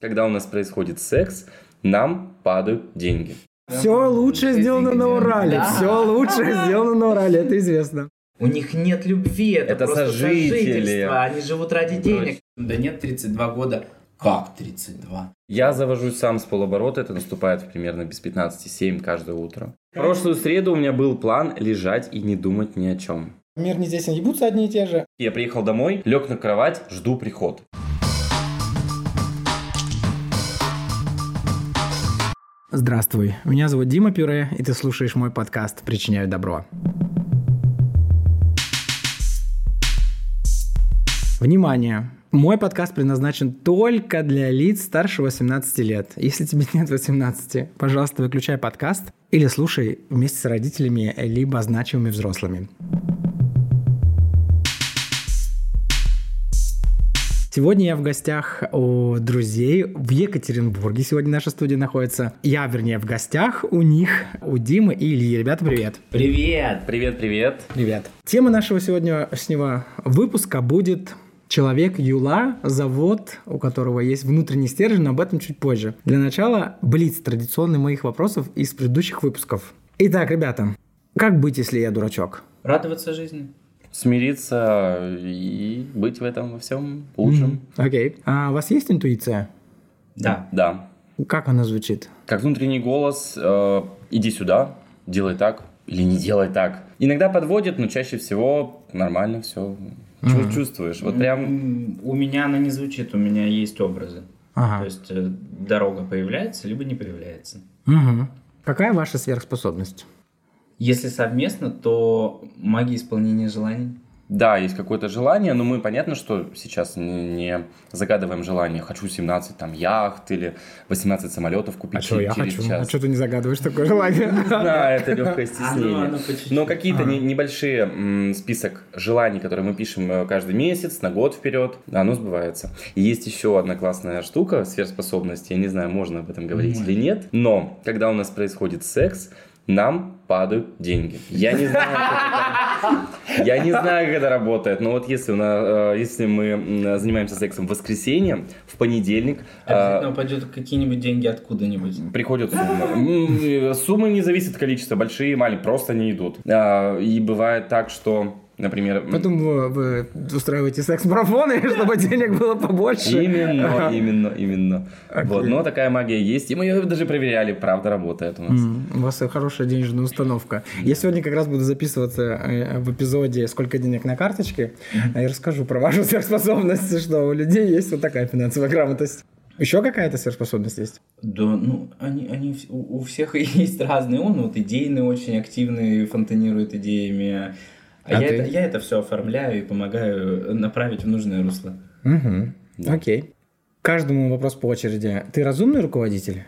Когда у нас происходит секс, нам падают деньги. Все лучшее сделано на Урале. Да. Все лучшее сделано на Урале, это известно. У них нет любви, это, Это просто сожители. сожительство, они живут ради денег. Да нет, 32 года. Как 32? Я завожусь сам с полоборота, это наступает примерно без 15-7 каждое утро. В прошлую среду у меня был план лежать и не думать ни о чем. Мир не здесь, они ебутся одни и те же. Я приехал домой, лег на кровать, жду приход. Здравствуй, меня зовут Дима Пюре, и ты слушаешь мой подкаст «Причиняю добро». Внимание! Мой подкаст предназначен только для лиц старше 18 лет. Если тебе нет 18, пожалуйста, выключай подкаст или слушай вместе с родителями либо значимыми взрослыми. Сегодня я в гостях у друзей в Екатеринбурге. Сегодня наша студия находится. Я, вернее, в гостях у них, у Димы и Ильи. Ребята, привет. Привет! Привет, привет. Привет. Тема нашего сегодняшнего выпуска будет Человек Юла, завод, у которого есть внутренний стержень, но об этом чуть позже. Для начала блиц традиционный моих вопросов из предыдущих выпусков. Итак, ребята, как быть, если я дурачок? Радоваться жизни. Смириться и быть в этом во всем лучшем. Окей. А у вас есть интуиция? Да. Да. Как она звучит? Как внутренний голос, э, иди сюда, делай так или не делай так. Иногда подводит, но чаще всего нормально все. Чувствуешь. Вот прям У меня она не звучит, у меня есть образы. Ага. То есть э, дорога появляется, либо не появляется. Мгм. Какая ваша сверхспособность? Если совместно, то магия исполнения желаний. Да, есть какое-то желание, но мы понятно, что сейчас не, не загадываем желание. Хочу 17 там яхт или 18 самолетов купить А что я через хочу? час. А что ты не загадываешь такое желание? Да, это легкое Оно- стеснение. оно по чуть-чуть. Но какие-то не- небольшие список желаний, которые мы пишем э, каждый месяц, на год вперед, оно сбывается. Есть еще одна классная штука, сверхспособность, я не знаю, можно об этом говорить или нет, но когда у нас происходит секс, нам падают деньги. Я не знаю, как это, я не знаю, как это работает, но вот если, у нас, э, если мы занимаемся сексом в воскресенье, в понедельник, э, Обязательно упадет какие-нибудь деньги откуда-нибудь. приходят суммы. Суммы не зависят от количества, большие и маленькие, просто не идут. А, И бывает так, что, например... Потом вы, устраиваете секс-марафоны, чтобы денег было побольше. Именно, именно, именно. Вот, но такая магия есть, и мы ее даже проверяли, правда работает у нас. У вас хорошая денежная установка. Я сегодня как раз буду записываться э, в эпизоде «Сколько денег на карточке?» и расскажу про вашу сверхспособность, что у людей есть вот такая финансовая грамотность. Еще какая-то сверхспособность есть? Да, ну, они, они у, у всех есть разные. Он вот идейный, очень активный, фонтанирует идеями. А, А я, ты? это, я это все оформляю и помогаю направить в нужное русло. Угу. Да. Окей. Каждому вопрос по очереди. Ты разумный руководитель?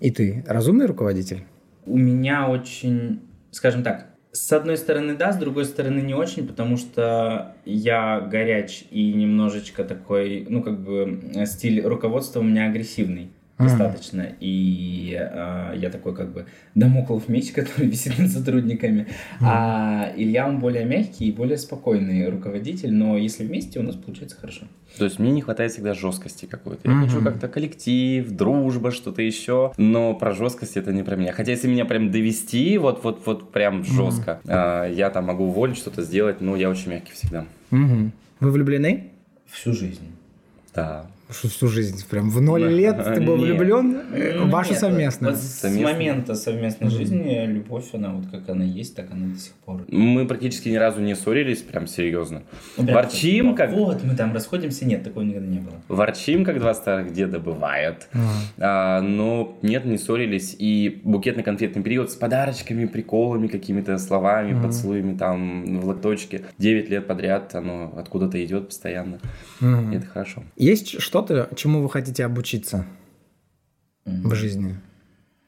И ты разумный руководитель? У меня очень, скажем так, с одной стороны да, с другой стороны не очень, потому что я горяч и немножечко такой, ну как бы э, стиль руководства у меня агрессивный Мгм. достаточно. И э, я такой как бы домоклов меч, который висит над сотрудниками. А Илья, он более мягкий и более спокойный руководитель, но если вместе у нас получается хорошо. То есть мне не хватает всегда жесткости какой-то. Я Мгм. хочу как-то коллектив, дружба, что-то еще. Но про жесткость это не про меня. Хотя если меня прям довести, вот, вот, вот прям жестко, а, я там могу уволить, что-то сделать, но я очень мягкий всегда. Вы влюблены? Всю жизнь. Да. Что всю жизнь? Прям в ноль Да. лет ты был Нет. влюблен? Ну, Ваша совместная? С момента совместной жизни любовь, она вот как она есть, так она до сих пор. Мы практически ни разу не ссорились, прям серьезно. Прям Ворчим, так, как Вот, мы там расходимся, нет, такого никогда не было. Ворчим, как два старых деда, бывает. А, но нет, не ссорились. И букетно-конфетный период с подарочками, приколами, какими-то словами, поцелуями там в лоточке. Девять лет подряд оно откуда-то идет постоянно. Это хорошо. Есть что-то, чему вы хотите обучиться в жизни?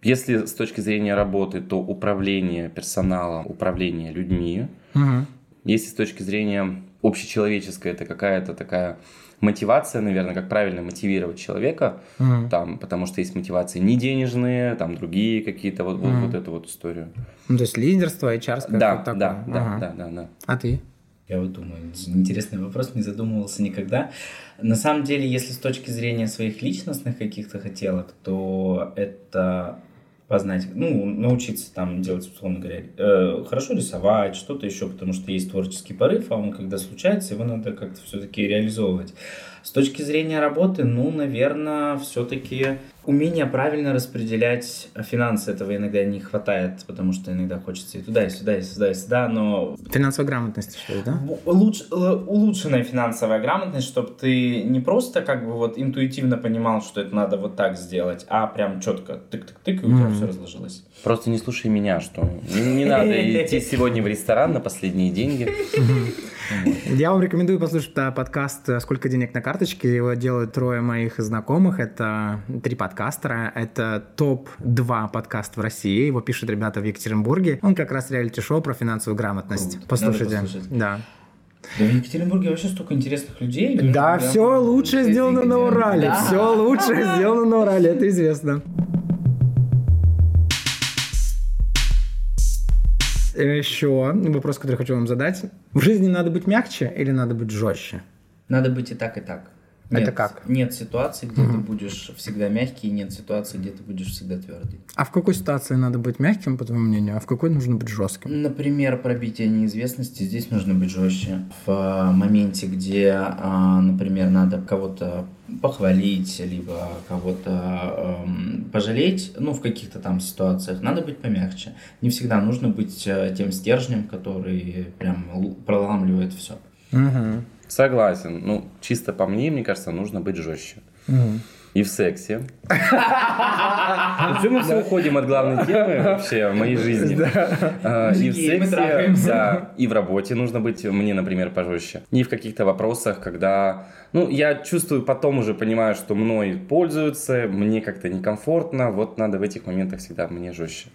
Если с точки зрения работы, то управление персоналом, управление людьми. Мгм. Если с точки зрения общечеловеческой, это какая-то такая мотивация, наверное, как правильно мотивировать человека, Мгм. там, потому что есть мотивации не денежные, там другие какие-то, вот, вот, Мгм. вот эту вот историю. Ну, то есть лидерство, HR, Да, такое. да, да, Ага. да, да, да. А ты? Я вот думаю, интересный вопрос, не задумывался никогда. На самом деле, если с точки зрения своих личностных каких-то хотелок, то это познать, ну, научиться там делать, условно говоря, э, хорошо рисовать, что-то еще, потому что есть творческий порыв, а он когда случается, его надо как-то все-таки реализовывать. С точки зрения работы, ну, наверное, все-таки умение правильно распределять финансы этого иногда не хватает, потому что иногда хочется и туда, и сюда, и сюда, и сюда, но... Финансовая грамотность, что ли, да? Луч... Улучшенная финансовая грамотность, чтобы ты не просто как бы вот интуитивно понимал, что это надо вот так сделать, а прям четко тык-тык-тык, и у тебя mm-hmm. все разложилось. Просто не слушай меня, что не, не надо идти сегодня в ресторан на последние деньги. Я вам рекомендую послушать подкаст «Сколько денег на карточке». Его делают трое моих знакомых. Это три подкастера. Это топ-2 подкаст в России. Его пишут ребята в Екатеринбурге. Он как раз реалити-шоу про финансовую грамотность. Круто. Послушайте. Да. Да в Екатеринбурге вообще столько интересных людей. Да, все лучше сделано на Урале. Все лучше сделано на Урале, это известно. Еще вопрос, который хочу вам задать. В жизни надо быть мягче или надо быть жестче? Надо быть и так, и так. Нет, Это как? Нет ситуации, где угу. ты будешь всегда мягкий, и нет ситуации, где ты будешь всегда твердый. А в какой ситуации надо быть мягким, по твоему мнению, а в какой нужно быть жестким? Например, пробитие неизвестности, здесь нужно быть жестче. В а, моменте, где, а, например, надо кого-то похвалить, либо кого-то эм, пожалеть, ну, в каких-то там ситуациях, надо быть помягче. Не всегда нужно быть э, тем стержнем, который прям проламливает все. Угу. Согласен. Ну, чисто по мне, мне кажется, нужно быть жестче. Угу. И в сексе. Почему мы все уходим от главной темы вообще в моей жизни? А, и в сексе, да, и в работе нужно быть мне, например, пожестче. И в каких-то вопросах, когда... Ну, я чувствую, потом уже понимаю, что мной пользуются, мне как-то некомфортно, вот надо в этих моментах всегда мне жестче.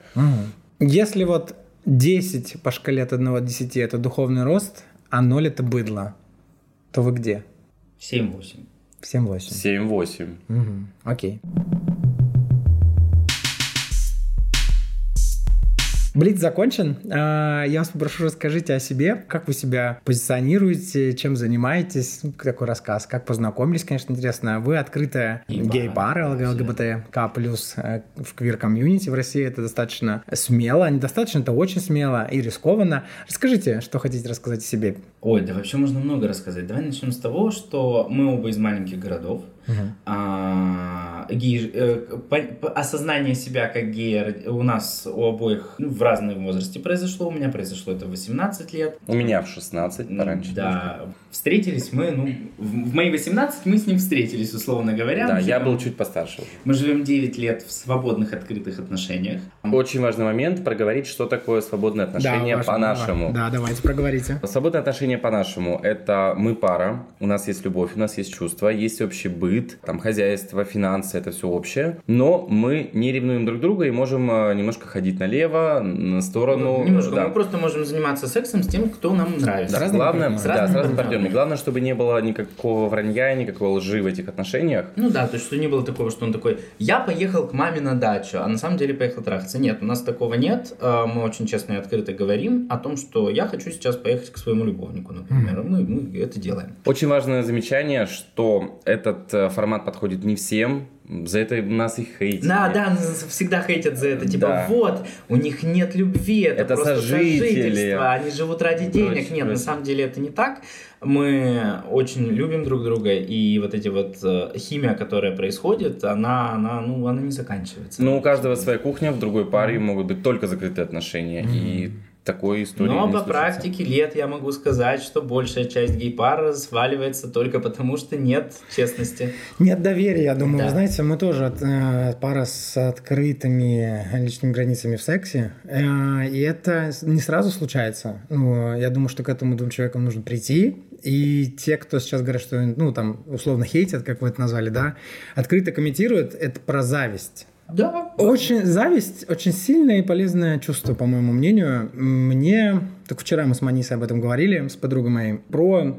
Если вот 10 по шкале от 1 до 10 это духовный рост, а 0 это быдло, то вы где? 7-8. 7-8. 7-8. Угу. Окей. Блиц закончен. А, я вас попрошу, расскажите о себе, как вы себя позиционируете, чем занимаетесь, ну, такой рассказ, как познакомились, конечно, интересно. Вы открытая гей-бар ЛГБТК+, э, в квир-комьюнити в России, это достаточно смело, недостаточно, это очень смело и рискованно. Расскажите, что хотите рассказать о себе. Ой, да вообще можно много рассказать. Давай начнем с того, что мы оба из маленьких городов, Uh-huh. А, гей, э, по, по, осознание себя как гея у нас у обоих ну, в разном возрасте произошло. У меня произошло это в 18 лет. У меня в 16, пораньше. Да. Встретились мы, ну, в, в мои 18 мы с ним встретились, условно говоря. Да, я был чуть постарше. Мы живем 9 лет в свободных, открытых отношениях. Очень важный момент проговорить, что такое свободные отношения да, по-нашему. Да, давайте проговорите. Свободные отношения по-нашему – это мы пара, у нас есть любовь, у нас есть чувства, есть общий быт, быт, там хозяйство, финансы, это все общее. Но мы не ревнуем друг друга и можем э, немножко ходить налево, на сторону. Ну, немножко. Да. Мы просто можем заниматься сексом с тем, кто нам нравится. Да, с главное, с да, с разными партнерами. Главное, чтобы не было никакого вранья, никакого лжи в этих отношениях. Ну да, то есть, что не было такого, что он такой, я поехал к маме на дачу, а на самом деле поехал трахаться. Нет, у нас такого нет. Э, мы очень честно и открыто говорим о том, что я хочу сейчас поехать к своему любовнику, например. Mm-hmm. Мы, мы это делаем. Очень важное замечание, что этот э, формат подходит не всем, за это нас и хейтят. Да, да, всегда хейтят за это. Типа, да. вот, у них нет любви, это, это просто сожители. сожительство, они живут ради денег. Прочь, нет, прочь. на самом деле это не так. Мы очень любим друг друга, и вот эти вот э, химия, которая происходит, она, она, ну, она не заканчивается. Ну, у каждого своя кухня, в другой паре mm-hmm. могут быть только закрытые отношения. Mm-hmm. И такой истории Но по практике лет я могу сказать, что большая часть гей-пар сваливается только потому, что нет честности. Нет доверия, я думаю. Да. Вы знаете, мы тоже э, пара с открытыми личными границами в сексе, э, и это не сразу случается. Ну, я думаю, что к этому двум человекам нужно прийти, и те, кто сейчас говорят, что, ну, там, условно хейтят, как вы это назвали, да, открыто комментируют, это про зависть. Да. Очень зависть, очень сильное и полезное чувство, по моему мнению. Мне, так вчера мы с Манисой об этом говорили, с подругой моей, про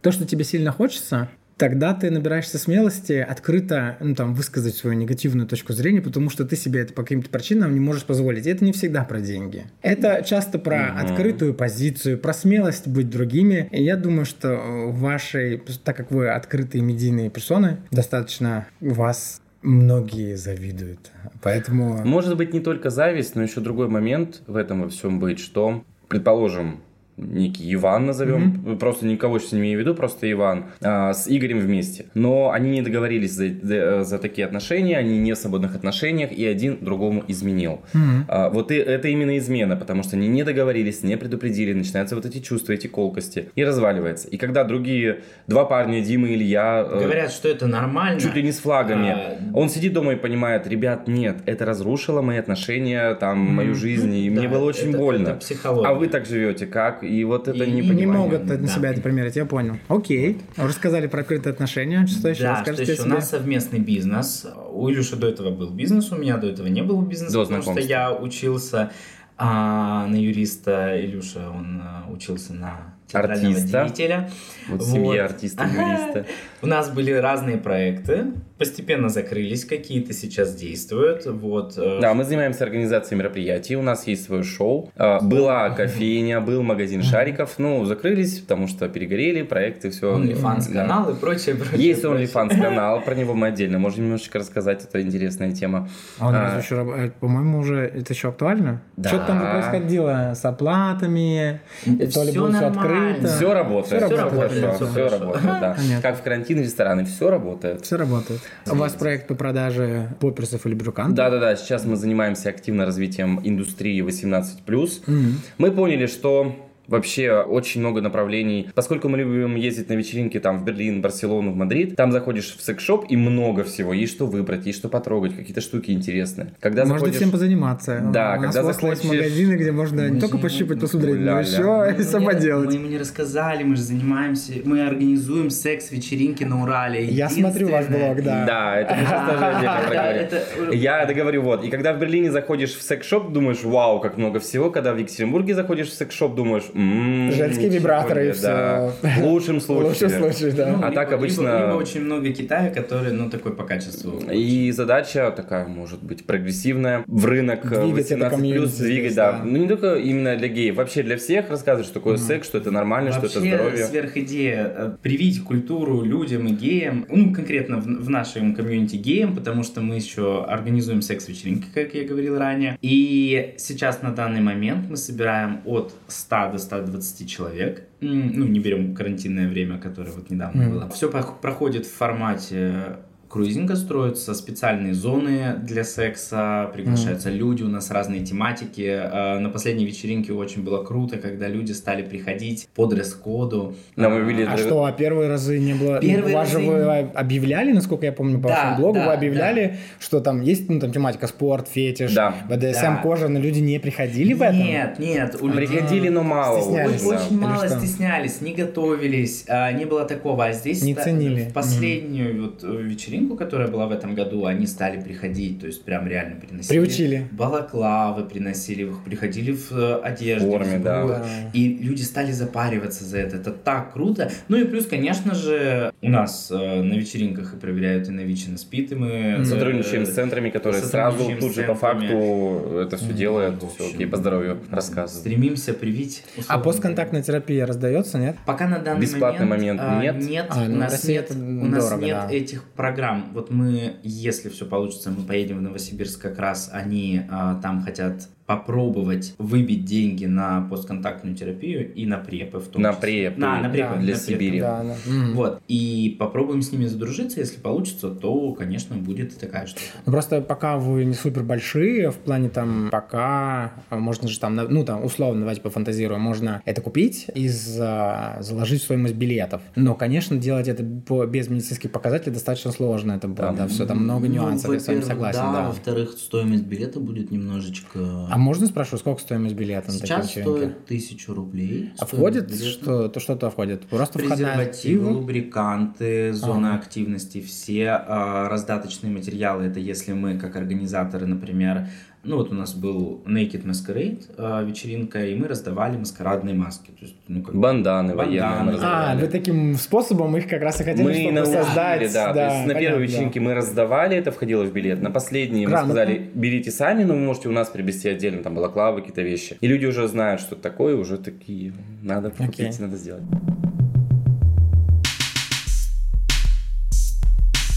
то, что тебе сильно хочется, тогда ты набираешься смелости открыто ну, там, высказать свою негативную точку зрения, потому что ты себе это по каким-то причинам не можешь позволить. И это не всегда про деньги. Это часто про mm-hmm. открытую позицию, про смелость быть другими. И я думаю, что вашей, так как вы открытые медийные персоны, достаточно вас многие завидуют. Поэтому... Может быть, не только зависть, но еще другой момент в этом во всем быть, что, предположим, некий Иван назовем, mm-hmm. просто никого сейчас не имею в виду, просто Иван, а, с Игорем вместе. Но они не договорились за, за, такие отношения, они не в свободных отношениях, и один другому изменил. Mm-hmm. А, вот и, это именно измена, потому что они не договорились, не предупредили, начинаются вот эти чувства, эти колкости, и разваливается. И когда другие, два парня, Дима и Илья... Э, Говорят, что это нормально. Чуть ли не с флагами. А... Он сидит дома и понимает, ребят, нет, это разрушило мои отношения, там, mm-hmm. мою жизнь, и да, мне было очень это, больно. Это психология. А вы так живете, как? И вот это и, не и не могут на себя это примерить, я понял. Окей. Рассказали про открытые отношения. Что еще да, что еще? У нас совместный бизнес. У Илюши до этого был бизнес, у меня до этого не было бизнеса, до потому что я учился а, на юриста. Илюша, он а, учился на артиста. деятеля. Вот, вот. семья артиста-юриста. У нас были разные проекты, постепенно закрылись, какие-то сейчас действуют. Вот. Э, да, мы занимаемся организацией мероприятий, у нас есть свое шоу. А, была кофейня, был магазин шариков, ну, закрылись, потому что перегорели проекты, все. OnlyFans канал и прочее, прочее. Есть OnlyFans канал, про него мы отдельно можем немножечко рассказать, это интересная тема. А он а, еще, э, по-моему, уже это еще актуально? Да. Что там происходило с оплатами? То ли было все открыто? Все работает. Все работает. Все, все работает, да. Как в карантин рестораны, все работает. Все работает. У вас проект по продаже попперсов или брюкантов? Да-да-да, сейчас мы занимаемся активно развитием индустрии 18+. Mm-hmm. Мы поняли, что Вообще очень много направлений. Поскольку мы любим ездить на вечеринки там в Берлин, Барселону, в Мадрид, там заходишь в секс-шоп и много всего. Есть что выбрать, есть что потрогать, какие-то штуки интересные. Когда можно заходишь... всем позаниматься. Да, У когда нас заходишь... есть магазины, где можно не только пощупать, посмотреть, но еще и сама делать. Мы ему не рассказали, мы же занимаемся, мы организуем секс-вечеринки на Урале. Я смотрю ваш блог, да. Да, это мы сейчас тоже отдельно проговорим. Я договорю, вот. И когда в Берлине заходишь в секс-шоп, думаешь, вау, как много всего. Когда в Екатеринбурге заходишь в секс-шоп, думаешь, Женские вибраторы и все. Да. В лучшем случае. В лучшем случае, да. Ну, а либо, так обычно... Либо, либо очень много Китая, которые, ну, такой по качеству. И задача такая, может быть, прогрессивная. В рынок двигать 18 плюс двигать, да. да. Ну, не только именно для геев, вообще для всех рассказывать, что такое секс, что это нормально, вообще, что это здоровье. сверхидея э, привить культуру людям и геям, ну, конкретно в, в нашем комьюнити геям, потому что мы еще организуем секс-вечеринки, как я говорил ранее. И сейчас на данный момент мы собираем от 100 до 120 20 человек. Ну, не берем карантинное время, которое вот недавно mm. было. Все проходит в формате круизинга строятся специальные зоны для секса, приглашаются mm. люди, у нас разные тематики. А, на последней вечеринке очень было круто, когда люди стали приходить по дресс-коду. Да, мы видели... А что, а первые разы не было? Первые разы... вы объявляли, насколько я помню, по да, вашему блогу, да, вы объявляли, да. что там есть ну, там тематика спорт, фетиш, да. БДСМ, да. кожа, но люди не приходили в этом? Нет, нет. У людей... Приходили, но мало. Стеснялись. Очень, очень мало стеснялись, не готовились, а, не было такого. А здесь не ценили. в последнюю mm. вот э, вечеринку вечеринку, которая была в этом году, они стали приходить, то есть прям реально приносили. Приучили. Балаклавы приносили, приходили в э, одежде. В форме, в да. И люди стали запариваться за это. Это так круто. Ну и плюс, конечно же, у нас э, на вечеринках и проверяют, и на ВИЧ, и на СПИД, и мы... Э, сотрудничаем с центрами, которые сразу тут же по факту это все делают. Все окей, по здоровью рассказывают. Стремимся привить. А постконтактная терапия раздается, нет? Пока на данный Бесплатный момент, момент нет. Нет, а, ну, у нас нет, у нас дорого, нет да. этих программ там, вот мы, если все получится, мы поедем в Новосибирск как раз, они а, там хотят попробовать выбить деньги на постконтактную терапию и на препы в том на числе. Препы. На, на препы. Для на Сибири. Да, да. Вот. И попробуем с ними задружиться. Если получится, то, конечно, будет такая штука. Ну, просто пока вы не супер большие, в плане там, пока а, можно же там, ну там, условно, давайте пофантазируем, можно это купить и за, заложить в стоимость билетов. Но, конечно, делать это по, без медицинских показателей достаточно сложно. Это будет, да, да все, там много ну, нюансов, ну, я с вами согласен. Да, да. во-вторых, стоимость билета будет немножечко а можно спрашивать, сколько стоимость билета на Сейчас такие стоит тысячу рублей. А входит что, то что-то входит? Просто Презервативы, лубриканты, зона ага. активности, все э, раздаточные материалы. Это если мы, как организаторы, например, Ну вот у нас был Naked Masquerade э, вечеринка, и мы раздавали маскарадные маски. То есть, ну, как Банданы Банданы. военные А, вы таким способом их как раз и хотели, Мы чтобы научили, создать. да. То есть на первой вечеринке мы раздавали, это входило в билет. На последней мы сказали, берите сами, но вы можете у нас приобрести отдельно, там, балаклавы, какие-то вещи. И люди уже знают, что такое, уже такие, надо купить, Окей. надо сделать.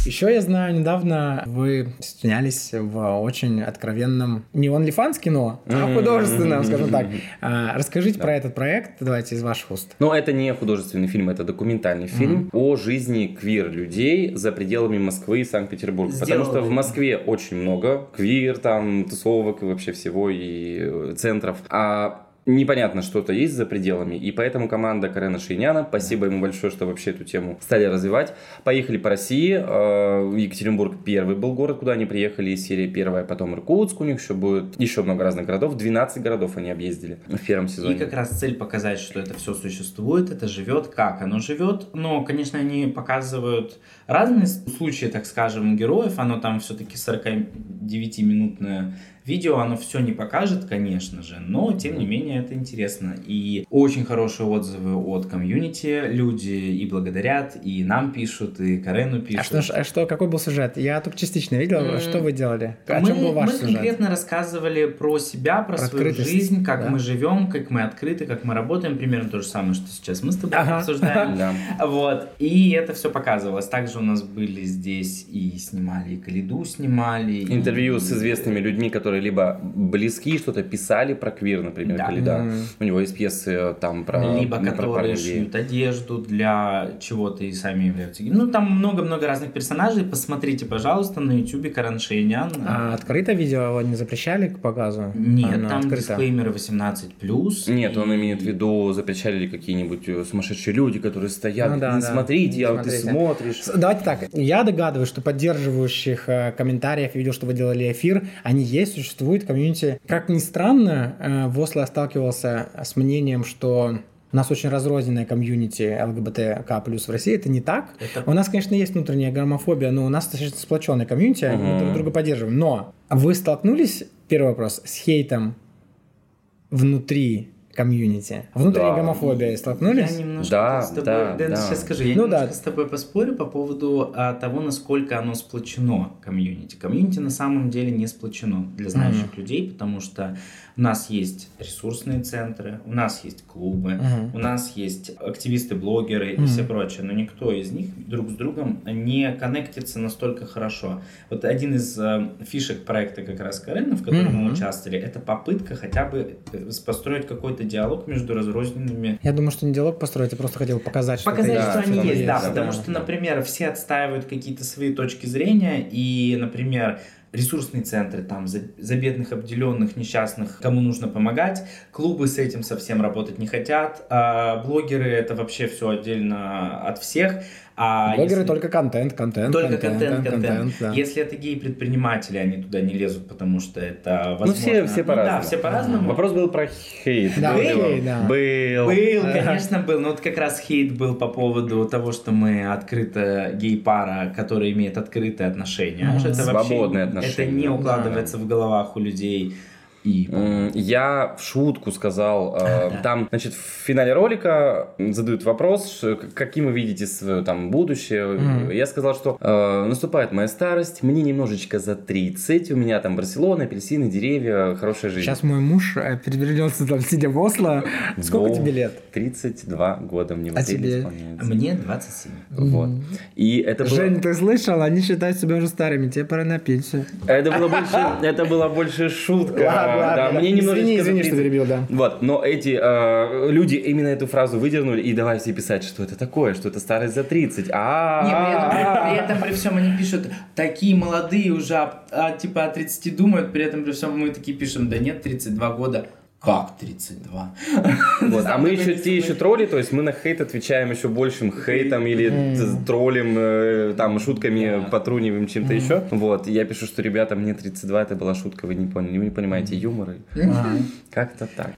Еще я знаю, недавно вы снялись в очень откровенном, не OnlyFans кино, а художественном, скажем так. А, Расскажите про этот проект, давайте из ваших уст. Но это не художественный фильм, это документальный фильм о жизни квир-людей за пределами Москвы и Санкт-Петербурга. Потому что в. Москве очень много квир, там, тусовок и вообще всего, и э, центров. А непонятно, что-то есть за пределами, и поэтому команда Карена Шейняна, спасибо ему большое, что вообще эту тему стали развивать, поехали по России, э, Екатеринбург первый был город, куда они приехали, из серии первая, потом Иркутск у них еще будет, еще много разных городов, 12 городов они объездили в первом сезоне. И как раз цель показать, что это все существует, это живет, как оно живет. Но, конечно, они показывают разные случаи, так скажем, героев. Оно там все-таки 49-минутное видео, оно все не покажет, конечно же, но тем не менее это интересно. И очень хорошие отзывы от комьюнити. Люди и благодарят, и нам пишут, и Карену пишут. А что, ж- а что, какой был сюжет? Я только частично видел. М, Что вы делали? О мы, чем был ваш мы сюжет? конкретно рассказывали про себя, про, Про свою жизнь, как да. мы живем, как мы открыты, как мы работаем. Примерно то же самое, что сейчас мы с тобой Ага. обсуждаем. Да. Вот. И это все показывалось. Также у нас были здесь и снимали, и Калиду снимали. и- Интервью с известными людьми, которые либо близки, что-то писали про квир, например, Да. Калида. Мгм. У него есть пьесы э, там про Либо ну, про которые гея. шьют одежду для чего-то и сами являются. Ну, там много-много разных персонажей. Посмотрите, пожалуйста, на ютубе Каран Шейнян. А открыто видео его не запрещали к показу? Нет, Оно там открыто. дисклеймеры 18+. Нет, он и- имеет в виду, запрещали ли какие-нибудь э, сумасшедшие люди, которые стоят, Ну да, «Не да. смотрите, я, Не ты смотрите. смотришь. Давайте так, я догадываюсь, что поддерживающих э, комментариев, я видел, что вы делали эфир, они есть, существуют, комьюнити. Как ни странно, э, в Осло я сталкивался с мнением, что у нас очень разрозненная комьюнити ЛГБТК плюс в России, это не так. Это- У нас, конечно, есть внутренняя гомофобия, но у нас достаточно сплоченная комьюнити, мы Мгм. друг друга поддерживаем. Но вы столкнулись, первый вопрос, с хейтом внутри комьюнити? Внутри Да. гомофобии столкнулись? Я немножко Да, с тобой, да, Дэн, да. сейчас скажу, я Ну немножко да. с тобой поспорю по поводу а, того, насколько оно сплочено, комьюнити. Комьюнити на самом деле не сплочено для знающих людей, потому что у нас есть ресурсные центры, у нас есть клубы, Мгм. у нас есть активисты, блогеры и Мгм. все прочее, но никто из них друг с другом не коннектится настолько хорошо. Вот один из э, фишек проекта как раз Карена, в котором Мгм. мы участвовали, это попытка хотя бы э, построить какой-то диалог между разрозненными Я думаю, что не диалог построить, я просто хотел показать, что Показать, это Да, что что они есть, есть, да, да, потому да, что, например, все отстаивают какие-то свои точки зрения, и, например, ресурсные центры там за, за бедных, обделенных, несчастных, кому нужно помогать, клубы с этим совсем работать не хотят, а блогеры это вообще все отдельно от всех, а Блогеры если- только контент, контент, только контент, контент. да. Если это гей-предприниматели, они туда не лезут, потому что это Ну, возможно. все, все Ну да, по-разному. все по-разному. Вопрос был про хейт. Да, Был. хейт, да. Был. Был, конечно, был. Но вот как раз хейт был по поводу того, что мы открыто гей-пара, которая имеет открытые отношения. Мгм. Это Свободные вообще, отношения. Это не Да. укладывается в головах у людей. И Я в шутку сказал, э, Да. там, значит, в финале ролика задают вопрос, каким вы видите свое там будущее. Мгм. Я сказал, что э, наступает моя старость, мне немножечко за 30, у меня там Барселона, апельсины, деревья, хорошая жизнь. Сейчас мой муж э, перевернется там, сидя в Осло. Сколько тебе лет? 32 года мне А тебе? исполняется. мне 27. Вот. И это было... Жень, ты слышал? Они считают себя уже старыми, тебе пора на пенсию. Это было больше, это была больше шутка. Да, мне немножечко Извини, извини, что 30. перебил, да. Вот, но эти э, люди именно эту фразу выдернули и давай все писать, что это такое, что это старость за 30. Не, при, этом, при- А, при этом при всем они пишут, такие молодые уже, а, а, типа о 30 думают, при этом при всем мы такие пишем, да нет, 32 года. Как 32? Вот, а мы еще те еще тролли, то есть мы на хейт отвечаем еще большим хейтом или т- троллем, э, там, шутками, Да. потруниваем чем-то еще. Вот, и я пишу, что, ребята, мне 32, это была шутка, вы не поняли, вы не понимаете юмора. Как-то так.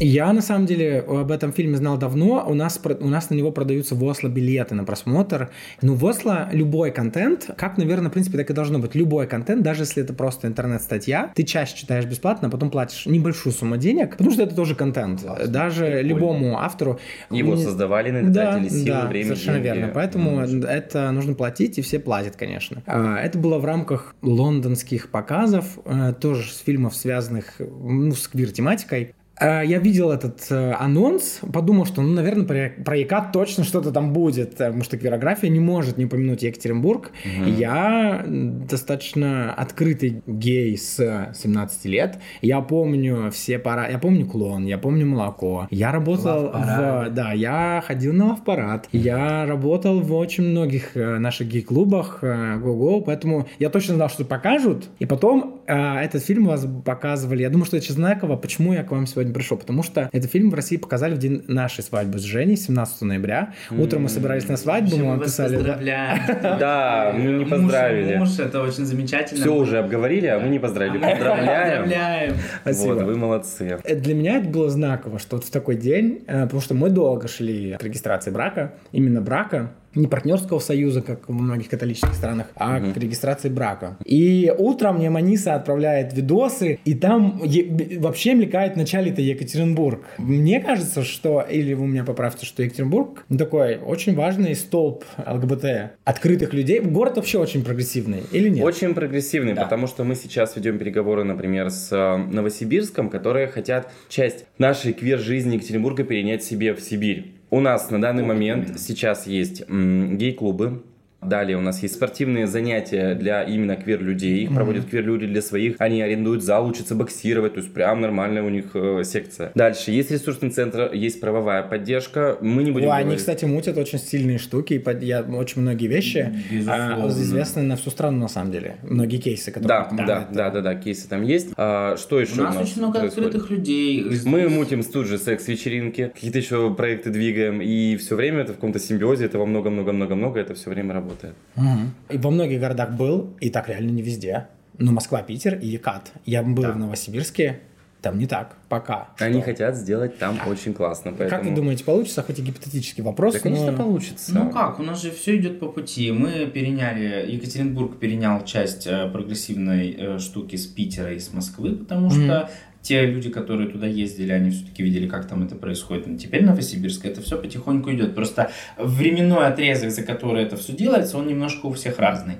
Я, на самом деле, об этом фильме знал давно. У нас, у нас на него продаются в Осло билеты на просмотр. Ну, в Осло любой контент, как, наверное, в принципе, так и должно быть. Любой контент, даже если это просто интернет-статья, ты часть читаешь бесплатно, а потом платишь небольшую сумму денег, потому что это тоже контент. Классно. Даже Прикольно. любому автору. Его не... создавали, на да, силы, да, время, совершенно деньги. верно. Поэтому mm это нужно платить, и все платят, конечно. А, это было в рамках лондонских показов, э, тоже с фильмов, связанных ну, с квир-тематикой. Э, я видел этот э, анонс, подумал, что, ну, наверное, про, ЕКА точно что-то там будет, э, потому что квирография не может не упомянуть Екатеринбург. Угу. Я достаточно открытый гей с 17 лет. Я помню все пара... Я помню клон, я помню молоко. Я работал в... Да, я ходил на лавпарад. Я работал в очень многих наших гей-клубах го-го, поэтому я точно знал, что покажут. И потом этот фильм вас показывали. Я думаю, что это Чезнакова. Почему я к вам сегодня пришел, потому что этот фильм в России показали в день нашей свадьбы с Женей, 17 ноября. Утром мы собирались на свадьбу, мы вам писали... поздравляем. Да, мы не поздравили. Муж, это очень замечательно. Все уже обговорили, а мы не поздравили. Поздравляем. Поздравляем. Спасибо. Вот, вы молодцы. Для меня это было знаково, что вот в такой день, э, потому что мы долго шли к регистрации брака, именно брака, не партнерского союза, как в многих католических странах, а угу. к регистрации брака. И утром мне Маниса отправляет видосы, и там е- вообще мелькает в начале-то Екатеринбург. Мне кажется, что, или вы меня поправьте, что Екатеринбург такой очень важный столб ЛГБТ, открытых людей. Город вообще очень прогрессивный, или нет? Очень прогрессивный, да. потому что мы сейчас ведем переговоры, например, с э, Новосибирском, которые хотят часть нашей квир-жизни Екатеринбурга перенять себе в Сибирь. У нас на данный момент сейчас есть гей-клубы, Далее у нас есть спортивные занятия для именно квир-людей. Их mm-hmm. проводят квир-люди для своих. Они арендуют зал, учатся боксировать. То есть прям нормальная у них э, секция. Дальше есть ресурсный центр, есть правовая поддержка. Мы не будем О, Они, кстати, мутят очень стильные штуки. И под... я, очень многие вещи а, известны на всю страну на самом деле. Многие кейсы, которые... Да, да, да, да, да, да, кейсы там есть. А, что еще у нас, у нас очень много происходит? открытых людей. Мы мутим тут же секс-вечеринки. Какие-то еще проекты двигаем. И все время это в каком-то симбиозе. Это во много-много-много-много. Это все время работает работает. Угу. И во многих городах был, и так реально не везде. Ну, Москва, Питер и Екат. Я был да. в Новосибирске, там не так, пока. Они что? хотят сделать там да. очень классно. Поэтому... Как вы думаете, получится? Хоть и гипотетический вопрос. Да, конечно, но... получится. Ну как, у нас же все идет по пути. Мы переняли, Екатеринбург перенял часть э, прогрессивной э, штуки с Питера и с Москвы, потому mm-hmm. что те люди, которые туда ездили, они все-таки видели, как там это происходит. Но теперь Новосибирск это все потихоньку идет. Просто временной отрезок, за который это все делается, он немножко у всех разный.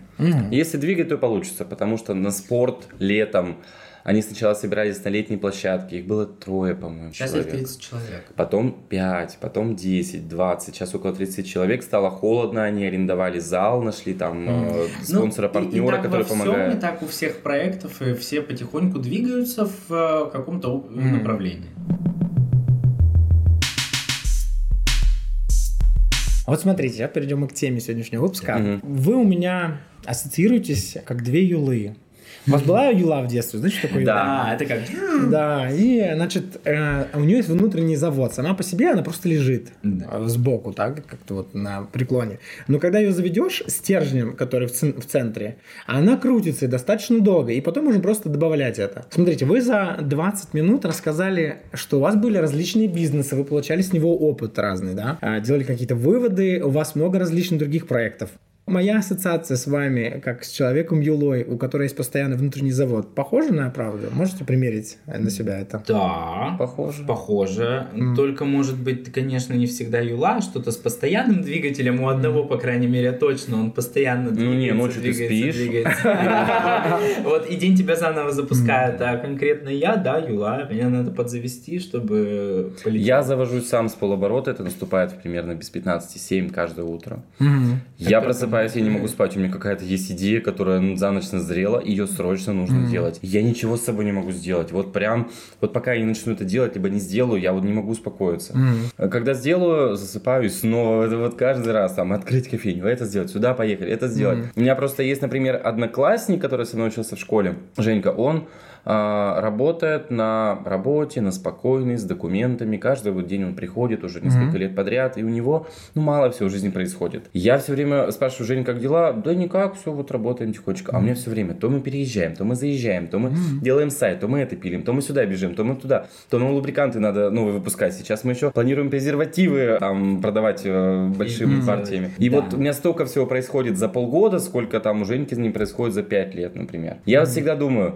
Если двигать, то получится, потому что на спорт летом они сначала собирались на летней площадке, их было трое, по-моему, Сейчас человек. 30 человек. Потом 5, потом 10, 20, сейчас около 30 человек. Стало холодно, они арендовали зал, нашли там mm. э, спонсора-партнера, ну, который во помогает. Всем, и так у всех проектов, и все потихоньку двигаются в э, каком-то mm. направлении. Вот смотрите, я перейдем к теме сегодняшнего выпуска. Mm-hmm. Вы у меня ассоциируетесь как две юлы. У вас была юла в детстве? Знаете, что такое юла? Да, это как... Да, и, значит, э, у нее есть внутренний завод. Сама по себе она просто лежит да. сбоку, так, как-то вот на преклоне. Но когда ее заведешь стержнем, который в, в центре, она крутится достаточно долго, и потом можно просто добавлять это. Смотрите, вы за 20 минут рассказали, что у вас были различные бизнесы, вы получали с него опыт разный, да, а, делали какие-то выводы, у вас много различных других проектов. Моя ассоциация с вами, как с человеком Юлой, у которой есть постоянный внутренний завод, похожа на правду? Можете примерить на себя это? Да, похоже. Похоже. Mm. Только, может быть, конечно, не всегда Юла, а что-то с постоянным двигателем. У одного, по крайней мере, точно. Он постоянно двигается, Ну не, ночью ты спишь. Вот и день тебя заново запускает. А конкретно я, да, Юла, меня надо подзавести, чтобы полететь. Я завожусь сам с полоборота. Это наступает примерно без 15-7 каждое утро. Я просыпаюсь просыпаюсь, я не могу спать, у меня какая-то есть идея, которая за ночь назрела, ее срочно нужно mm-hmm. делать. Я ничего с собой не могу сделать. Вот прям, вот пока я не начну это делать, либо не сделаю, я вот не могу успокоиться. Mm-hmm. Когда сделаю, засыпаю и снова, это вот каждый раз там открыть кофейню, это сделать, сюда поехали, это сделать. Mm-hmm. У меня просто есть, например, одноклассник, который со мной учился в школе, Женька, он работает на работе, на спокойной, с документами. Каждый вот день он приходит уже несколько mm-hmm. лет подряд, и у него, ну, мало всего в жизни происходит. Я все время спрашиваю, Жень, как дела? Да никак, все, вот работаем тихонечко. А у меня все время, то мы переезжаем, то мы заезжаем, то мы mm-hmm. делаем сайт, то мы это пилим, то мы сюда бежим, то мы туда, то нам лубриканты надо новые выпускать. Сейчас мы еще планируем презервативы там продавать э, большими mm-hmm. партиями. И да. вот у меня столько всего происходит за полгода, сколько там у Женьки ним происходит за пять лет, например. Я mm-hmm. вот всегда думаю,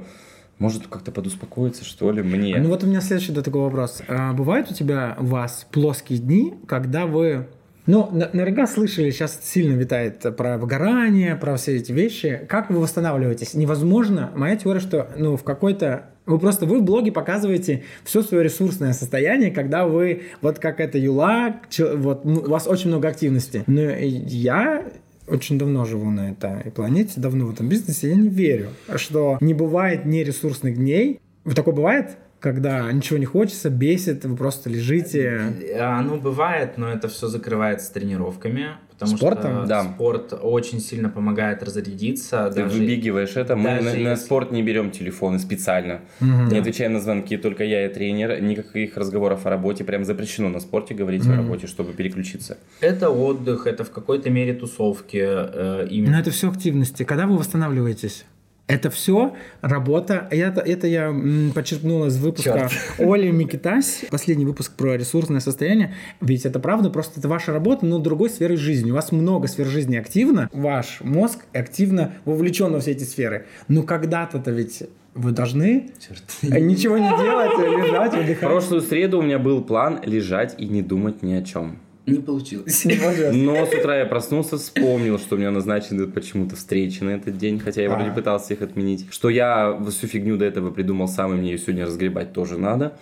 может как-то подуспокоиться, что ли, мне. Ну вот у меня следующий да, такой вопрос. А, бывают у тебя, у вас плоские дни, когда вы ну, наверняка слышали, сейчас сильно витает про выгорание, про все эти вещи. Как вы восстанавливаетесь? Невозможно. Моя теория, что ну, в какой-то вы просто вы в блоге показываете все свое ресурсное состояние, когда вы вот как это Юла, вот ну, у вас очень много активности. Но я очень давно живу на этой планете, давно в этом бизнесе, я не верю, что не бывает нересурсных дней. Такое бывает? Когда ничего не хочется, бесит, вы просто лежите. Оно бывает, но это все закрывается тренировками, потому Спортом? что да. спорт очень сильно помогает разрядиться. Ты даже, выбегиваешь это, мы на, на спорт не берем телефоны специально, угу. не отвечаем на звонки, только я и тренер, никаких разговоров о работе, прям запрещено на спорте говорить угу. о работе, чтобы переключиться. Это отдых, это в какой-то мере тусовки. Э, именно. Но это все активности. Когда вы восстанавливаетесь? Это все работа. Это, это я подчеркнула из выпуска Черт. Оли Микитась, последний выпуск про ресурсное состояние. Ведь это правда, просто это ваша работа, но другой сферы жизни. У вас много сфер жизни активно, ваш мозг активно вовлечен во все эти сферы. Но когда-то-то ведь вы должны Черт. ничего не делать, лежать, отдыхать. В прошлую среду у меня был план лежать и не думать ни о чем. Не получилось. Но с утра я проснулся, вспомнил, что у меня назначены почему-то встречи на этот день, хотя я вроде а. пытался их отменить. Что я всю фигню до этого придумал сам, и мне ее сегодня разгребать тоже надо.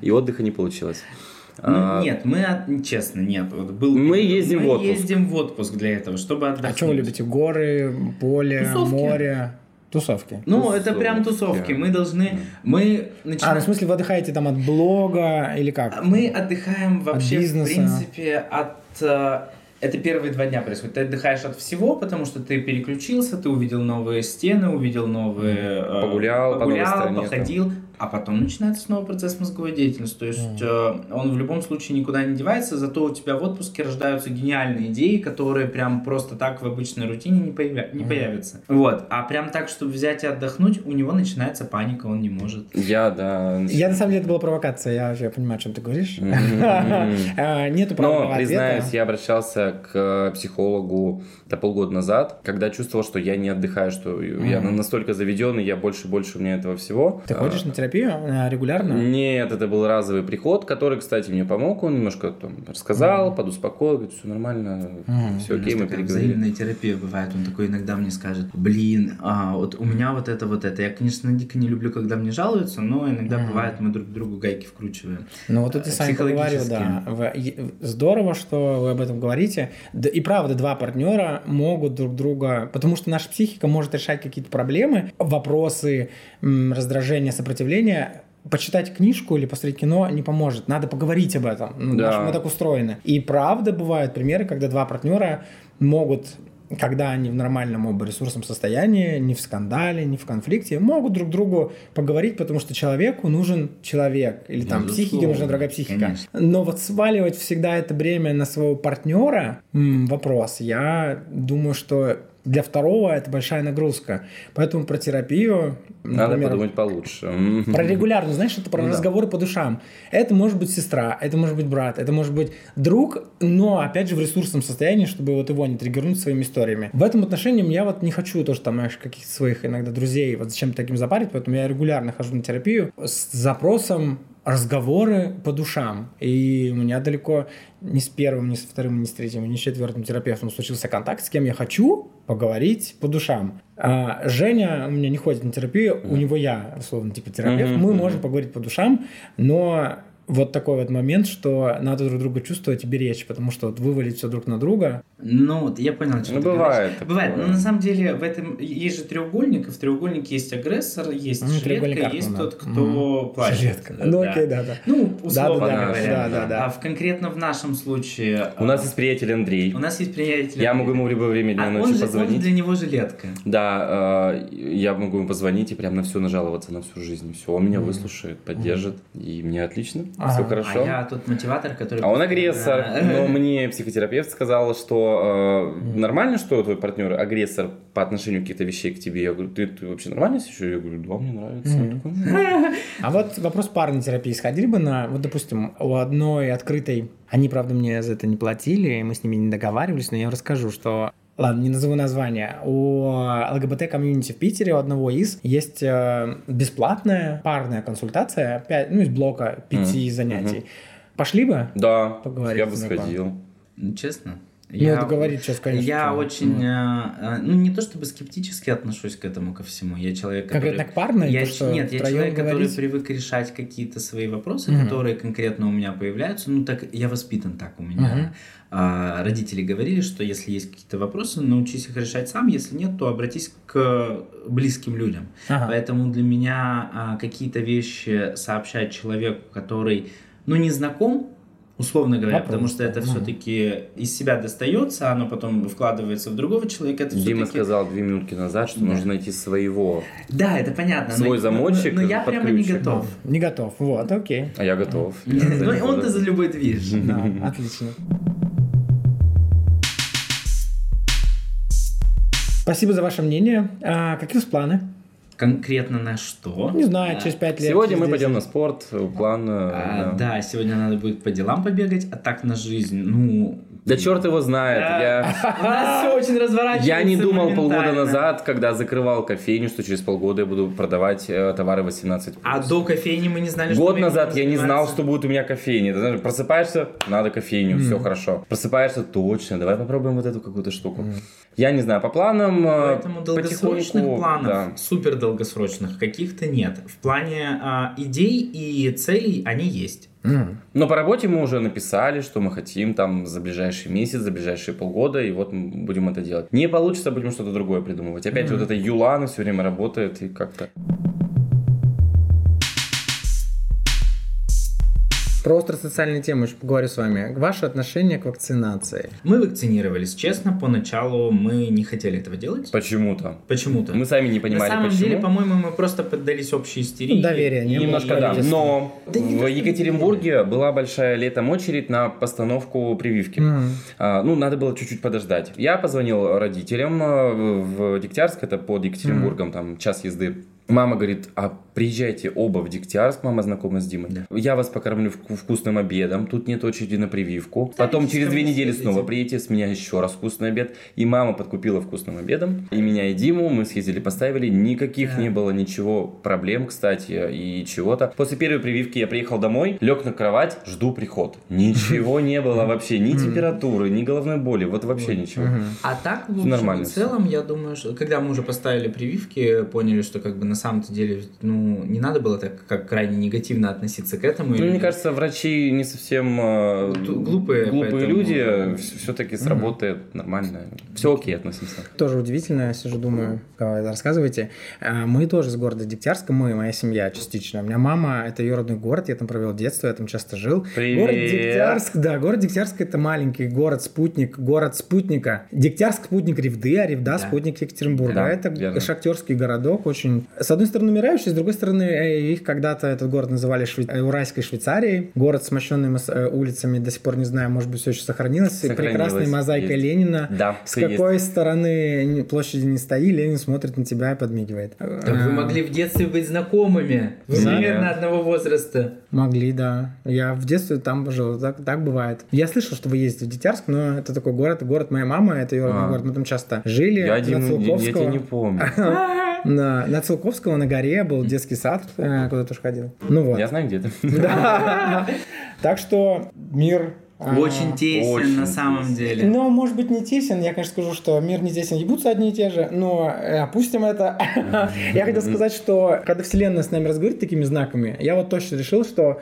И отдыха не получилось. Ну, а, нет, мы, честно, нет. Вот был, мы ездим мы в отпуск. ездим в отпуск для этого, чтобы отдохнуть. А что вы любите? Горы, поле, Тусовки. море? Тусовки. Ну, тусовки. это прям тусовки. Мы должны... Мы начинаем... А, ну, в смысле, вы отдыхаете там от блога или как? Мы отдыхаем вообще, от в принципе, от... Э, это первые два дня происходит. Ты отдыхаешь от всего, потому что ты переключился, ты увидел новые стены, увидел новые... Погулял, погулял по походил а потом начинается снова процесс мозговой деятельности. То есть mm. он в любом случае никуда не девается, зато у тебя в отпуске рождаются гениальные идеи, которые прям просто так в обычной рутине не, появля... не mm. появятся. Вот. А прям так, чтобы взять и отдохнуть, у него начинается паника, он не может. Я, да. Я, на самом деле, это была провокация, я, я понимаю, о чем ты говоришь. А, нету Но, признаюсь, я обращался к психологу до полгода назад, когда чувствовал, что я не отдыхаю, что я настолько заведенный, я больше и больше у меня этого всего. Ты ходишь на терапию? Терапию э, регулярно? Нет, это был разовый приход, который, кстати, мне помог. Он немножко там рассказал, mm. подуспокоил, говорит, все нормально, mm. все окей, мы переговорили. Взаимная терапия бывает. Он такой иногда мне скажет, блин, а, вот у меня вот это, вот это. Я, конечно, дико не люблю, когда мне жалуются, но иногда mm. бывает, мы друг другу гайки вкручиваем. Ну вот ты сам говорил, да. Здорово, что вы об этом говорите. И правда, два партнера могут друг друга, потому что наша психика может решать какие-то проблемы, вопросы, раздражения, сопротивления сожалению, почитать книжку или посмотреть кино не поможет. Надо поговорить об этом. Ну, да. Мы так устроены. И правда бывают примеры, когда два партнера могут когда они в нормальном оба ресурсном состоянии, не в скандале, не в конфликте, могут друг другу поговорить, потому что человеку нужен человек, или там Безусловно. психике нужна другая психика. Конечно. Но вот сваливать всегда это бремя на своего партнера, м, вопрос. Я думаю, что для второго это большая нагрузка. Поэтому про терапию... Надо например, подумать получше. Про регулярно, знаешь, это про ну, разговоры да. по душам. Это может быть сестра, это может быть брат, это может быть друг, но опять же в ресурсном состоянии, чтобы вот его не триггернуть своими историями. В этом отношении я вот не хочу тоже там, знаешь, каких-то своих иногда друзей вот зачем таким запарить, поэтому я регулярно хожу на терапию с запросом разговоры по душам. И у меня далеко ни с первым, ни с вторым, ни с третьим, ни с четвертым терапевтом случился контакт, с кем я хочу поговорить по душам. А Женя у меня не ходит на терапию, у него я, условно, типа терапевт. Мы можем поговорить по душам, но вот такой вот момент, что надо друг друга чувствовать и беречь, потому что вот вывалить все друг на друга. Ну, вот я понял, что Ну, ты бывает говоришь. Бывает, но на самом деле в этом есть же треугольник, и в треугольнике есть агрессор, есть Ну, жилетка, есть тот, кто плачет. Жилетка. Да, Ну да. окей, да, да. Ну, условно Да, да, говоря. да, да, да. А в, конкретно в нашем случае... У нас есть приятель Андрей. У нас есть приятель. Я могу ему в любое время дня а и он ночи же, он позвонить. для него жилетка. Да, э, я могу ему позвонить и прям на все нажаловаться на всю жизнь. Все, он меня Мгм. выслушает, поддержит, и мне отлично, Ага. все А хорошо. А я тот мотиватор, который... А он агрессор. Но мне психотерапевт сказал, что э, нормально, что твой партнер агрессор по отношению каких-то вещей к тебе. Я говорю, ты, ты вообще нормально еще? Я говорю, да, мне нравится. Такой, «Ну». А вот вопрос парной терапии. Сходили бы на, вот, допустим, у одной открытой, они, правда, мне за это не платили, мы с ними не договаривались, но я расскажу, что Ладно, не назову название. У ЛГБТ-комьюнити в Питере у одного из есть э, бесплатная парная консультация, пять, ну, из блока пяти Мгм. занятий. Пошли бы? Да, Поговорить я бы сходил. Ну, Честно? Ну, это говорит сейчас, конечно. Я что- очень, ну. э, э, ну не то чтобы скептически отношусь к этому ко всему. Я человек, который... Конкретно к парной? Я, то, нет, я человек, который говорить? привык решать какие-то свои вопросы, Мгм. которые конкретно у меня появляются. Ну так я воспитан так у меня. Мгм. А, родители говорили, что если есть какие-то вопросы, научись их решать сам. Если нет, то обратись к близким людям. Ага. Поэтому для меня а, какие-то вещи сообщать человеку, который, ну, не знаком, условно говоря, Вопрос, потому что это все-таки из себя достается, оно потом вкладывается в другого человека. Это Дима сказал две минутки назад, что Да. нужно найти своего. Да, это понятно. но- Свой но- замочек Но, но я прямо не готов. Не готов. Вот, окей. А я готов. Ну, он-то за любой движ. Отлично. Спасибо за ваше мнение. А, какие у вас планы? Конкретно на что? Не знаю, А, через пять лет. Сегодня мы 10. пойдем на спорт, план. э, а, да. Да, сегодня надо будет по делам побегать, а так на жизнь, ну... Да черт его знает. Да. Я, У нас все очень разворачивается я не думал полгода назад, когда закрывал кофейню, что через полгода я буду продавать э, товары 18 А до кофейни мы не знали, что Год мы назад будем я не знал, что будет у меня кофейня. Ты знаешь, просыпаешься, надо кофейню, все хорошо. Просыпаешься, точно, давай попробуем вот эту какую-то штуку. Я не знаю, по планам э, Поэтому долгосрочных потихоньку, планов, да. супер долгосрочных, каких-то нет. В плане а, идей и целей они есть. М. Но по работе мы уже написали, что мы хотим там за ближайший месяц, за ближайшие полгода, и вот мы будем это делать. Не получится, будем что-то другое придумывать. Опять же, вот эта Юлана все время работает и как-то... Про остросоциальные темы еще поговорю с вами. Ваше отношение к вакцинации. Мы вакцинировались, честно, поначалу мы не хотели этого делать. Почему-то. Почему-то. Мы сами не На понимали, самом почему. деле, по-моему, мы просто поддались общей истерии. Доверие. Немножко да. Но Да в Екатеринбурге была большая летом очередь на постановку прививки. А, ну, надо было чуть-чуть подождать. Я позвонил родителям э, в Дегтярск, это под Екатеринбургом, там час езды. Мама говорит, а приезжайте оба в Дегтярск, мама знакома с Димой. Да. Я вас покормлю вку- вкусным обедом, тут нет очереди на прививку. Потом Ставитесь через две недели съездите. снова приедете, с меня еще раз вкусный обед. И мама подкупила вкусным обедом. И меня, и Диму мы съездили, поставили. Никаких Да. не было ничего проблем, кстати, и чего-то. После первой прививки я приехал домой, лег на кровать, жду приход. Ничего не было вообще, ни температуры, ни головной боли, вот вообще ничего. А так, в целом, я думаю, что когда мы уже поставили прививки, поняли, что как бы на самом-то деле, ну, не надо было так как крайне негативно относиться к этому. Ну, И- мне кажется, врачи не совсем э, глупые, глупые поэтому- люди, все-таки сработает нормально. Все окей, относимся. Тоже удивительно, я сижу, думаю, давай, рассказывайте. А, Мы тоже из города Дегтярска, мы, моя семья частично. У меня мама, это ее родной город, я там провел детство, я там часто жил. Привет. Город Дегтярск, да, город Дегтярск это маленький город-спутник, город спутника. Дегтярск спутник Ревды, а Ревда Да. спутник Екатеринбурга. Да, это верно. шахтерский городок, очень, с одной стороны, умирающий, с другой стороны, э, их когда-то этот город называли Шве- э, Уральской Швейцарией. Город с мощенными э, улицами, до сих пор не знаю, может быть, все еще сохранилось. И Сохранилось, Прекрасной мозаикой есть. Ленина. Да, С всё есть. какой стороны площади не стои, Ленин смотрит на тебя и подмигивает. Так вы могли в детстве быть знакомыми. Вы Да. примерно одного возраста. Могли, да. Я в детстве там жил, так, так бывает. Я слышал, что вы ездите в Дитярск, но это такой город, город моей мамы, это ее родной А. город, мы там часто жили. Я, на Диму, я, тебя не помню. На, на Циолковского на горе был детский сад, э, куда тоже ходил. Ну вот. Я знаю, где ты. Да. Так что мир... а, Очень тесен очень на самом тесен. деле. Ну, может быть, не тесен. Я, конечно, скажу, что мир не тесен, ебутся одни и те же, но э, опустим это. Я хотел сказать, что когда Вселенная с нами разговаривает такими знаками, я вот точно решил, что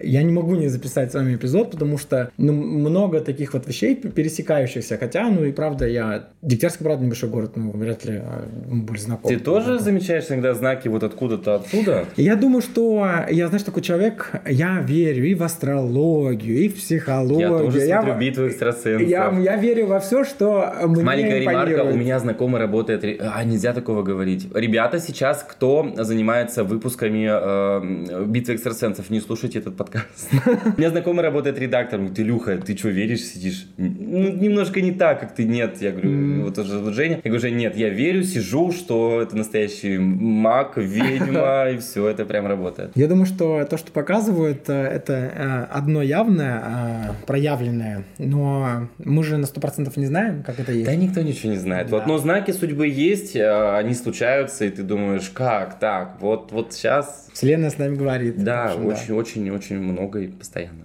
Я не могу не записать с вами эпизод, потому что ну, много таких вот вещей пересекающихся. Хотя, ну и правда, я... Дегтярск, правда, небольшой город, ну, вряд ли а, мы были знакомы. Ты тоже замечаешь иногда знаки вот откуда-то оттуда? Я думаю, что я, знаешь, такой человек, я верю и в астрологию, и в психологию. Я тоже я, смотрю битву экстрасенсов. Я, я верю во все, что мне Маленькая импонирует. ремарка, у меня знакомый работает... А, нельзя такого говорить. Ребята сейчас, кто занимается выпусками э, битвы экстрасенсов, не слушайте этот подкаст. У меня знакомый работает редактором. Говорит, Илюха, ты что, веришь, сидишь? Ну, немножко не так, как ты. Нет, я говорю, вот уже вот Женя. Я говорю, Жень, нет, я верю, сижу, что это настоящий маг, ведьма, и все, это прям работает. Я думаю, что то, что показывают, э, это э, одно явное, э, проявленное, но мы же на сто процентов не знаем, как это есть. Да никто ничего не знает. Да. Вот, но знаки судьбы есть, они случаются, и ты думаешь, как так? Вот, вот сейчас... Вселенная с нами говорит. Да, общем, очень, много и постоянно.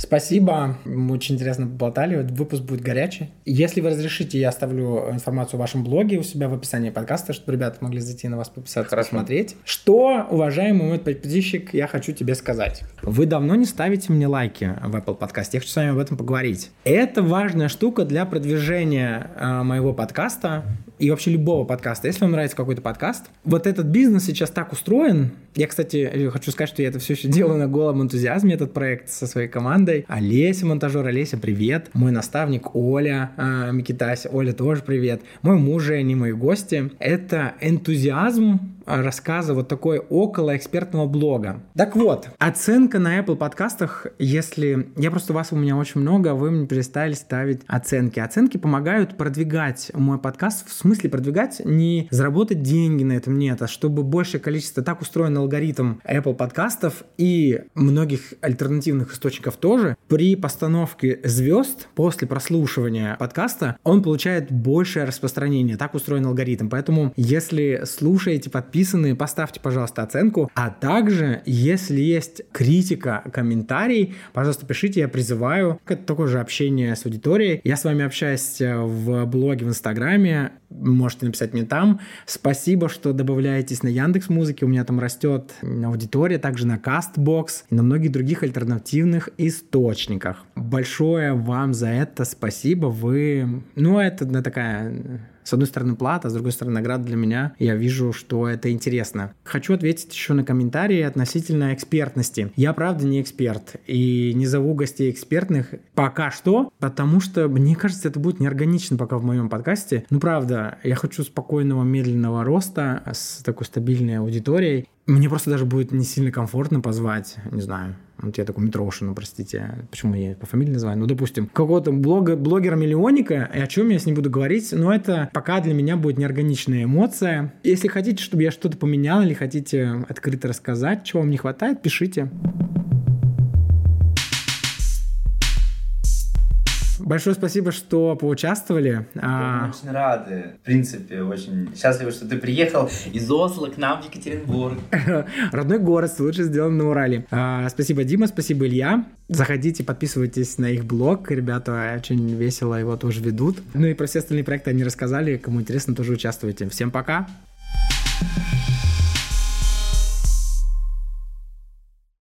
Спасибо, мы очень интересно поболтали, выпуск будет горячий. Если вы разрешите, я оставлю информацию о вашем блоге у себя в описании подкаста, чтобы ребята могли зайти на вас подписаться, Хорошо. посмотреть. Что, уважаемый мой подписчик, я хочу тебе сказать. Вы давно не ставите мне лайки в Apple подкасте, я хочу с вами об этом поговорить. Это важная штука для продвижения э, моего подкаста и вообще любого подкаста. Если вам нравится какой-то подкаст, вот этот бизнес сейчас так устроен. Я, кстати, хочу сказать, что я это все еще делаю на голом энтузиазме, этот проект со своей командой. Олеся, монтажер Олеся, привет. Мой наставник Оля э, Микитась, Оля тоже привет. Мой муж Женя, мои гости. Это энтузиазм рассказа вот такой около экспертного блога. Так вот, оценка на Apple подкастах, если... Я просто вас у меня очень много, вы мне перестали ставить оценки. Оценки помогают продвигать мой подкаст, в смысле продвигать, не заработать деньги на этом, нет, а чтобы большее количество, так устроен алгоритм Apple подкастов и многих альтернативных источников тоже, при постановке звезд после прослушивания подкаста он получает большее распространение. Так устроен алгоритм. Поэтому, если слушаете, подписаны, поставьте, пожалуйста, оценку. А также, если есть критика, комментарий, пожалуйста, пишите, я призываю. Это такое же общение с аудиторией. Я с вами общаюсь в блоге в Инстаграме. Можете написать мне там. Спасибо, что добавляетесь на Яндекс Музыке. У меня там растет аудитория, также на Castbox и на многих других альтернативных источниках. Большое вам за это спасибо. Вы... Ну, это такая с одной стороны плата, с другой стороны награда для меня. Я вижу, что это интересно. Хочу ответить еще на комментарии относительно экспертности. Я правда не эксперт и не зову гостей экспертных пока что, потому что мне кажется, это будет неорганично пока в моем подкасте. Ну правда, я хочу спокойного, медленного роста с такой стабильной аудиторией. Мне просто даже будет не сильно комфортно позвать, не знаю, вот я такой Митрошину, простите, почему я по фамилии называю, ну, допустим, какого-то блога, блогера-миллионника, и о чем я с ним буду говорить, но это пока для меня будет неорганичная эмоция. Если хотите, чтобы я что-то поменял, или хотите открыто рассказать, чего вам не хватает, пишите. Большое спасибо, что поучаствовали. Мы а... очень рады, в принципе, очень счастливы, что ты приехал из Осло к нам в Екатеринбург. Родной город, лучше сделан на Урале. А, спасибо, Дима, спасибо, Илья. Заходите, подписывайтесь на их блог. Ребята очень весело его тоже ведут. Ну и про все остальные проекты они рассказали. Кому интересно, тоже участвуйте. Всем пока. thank you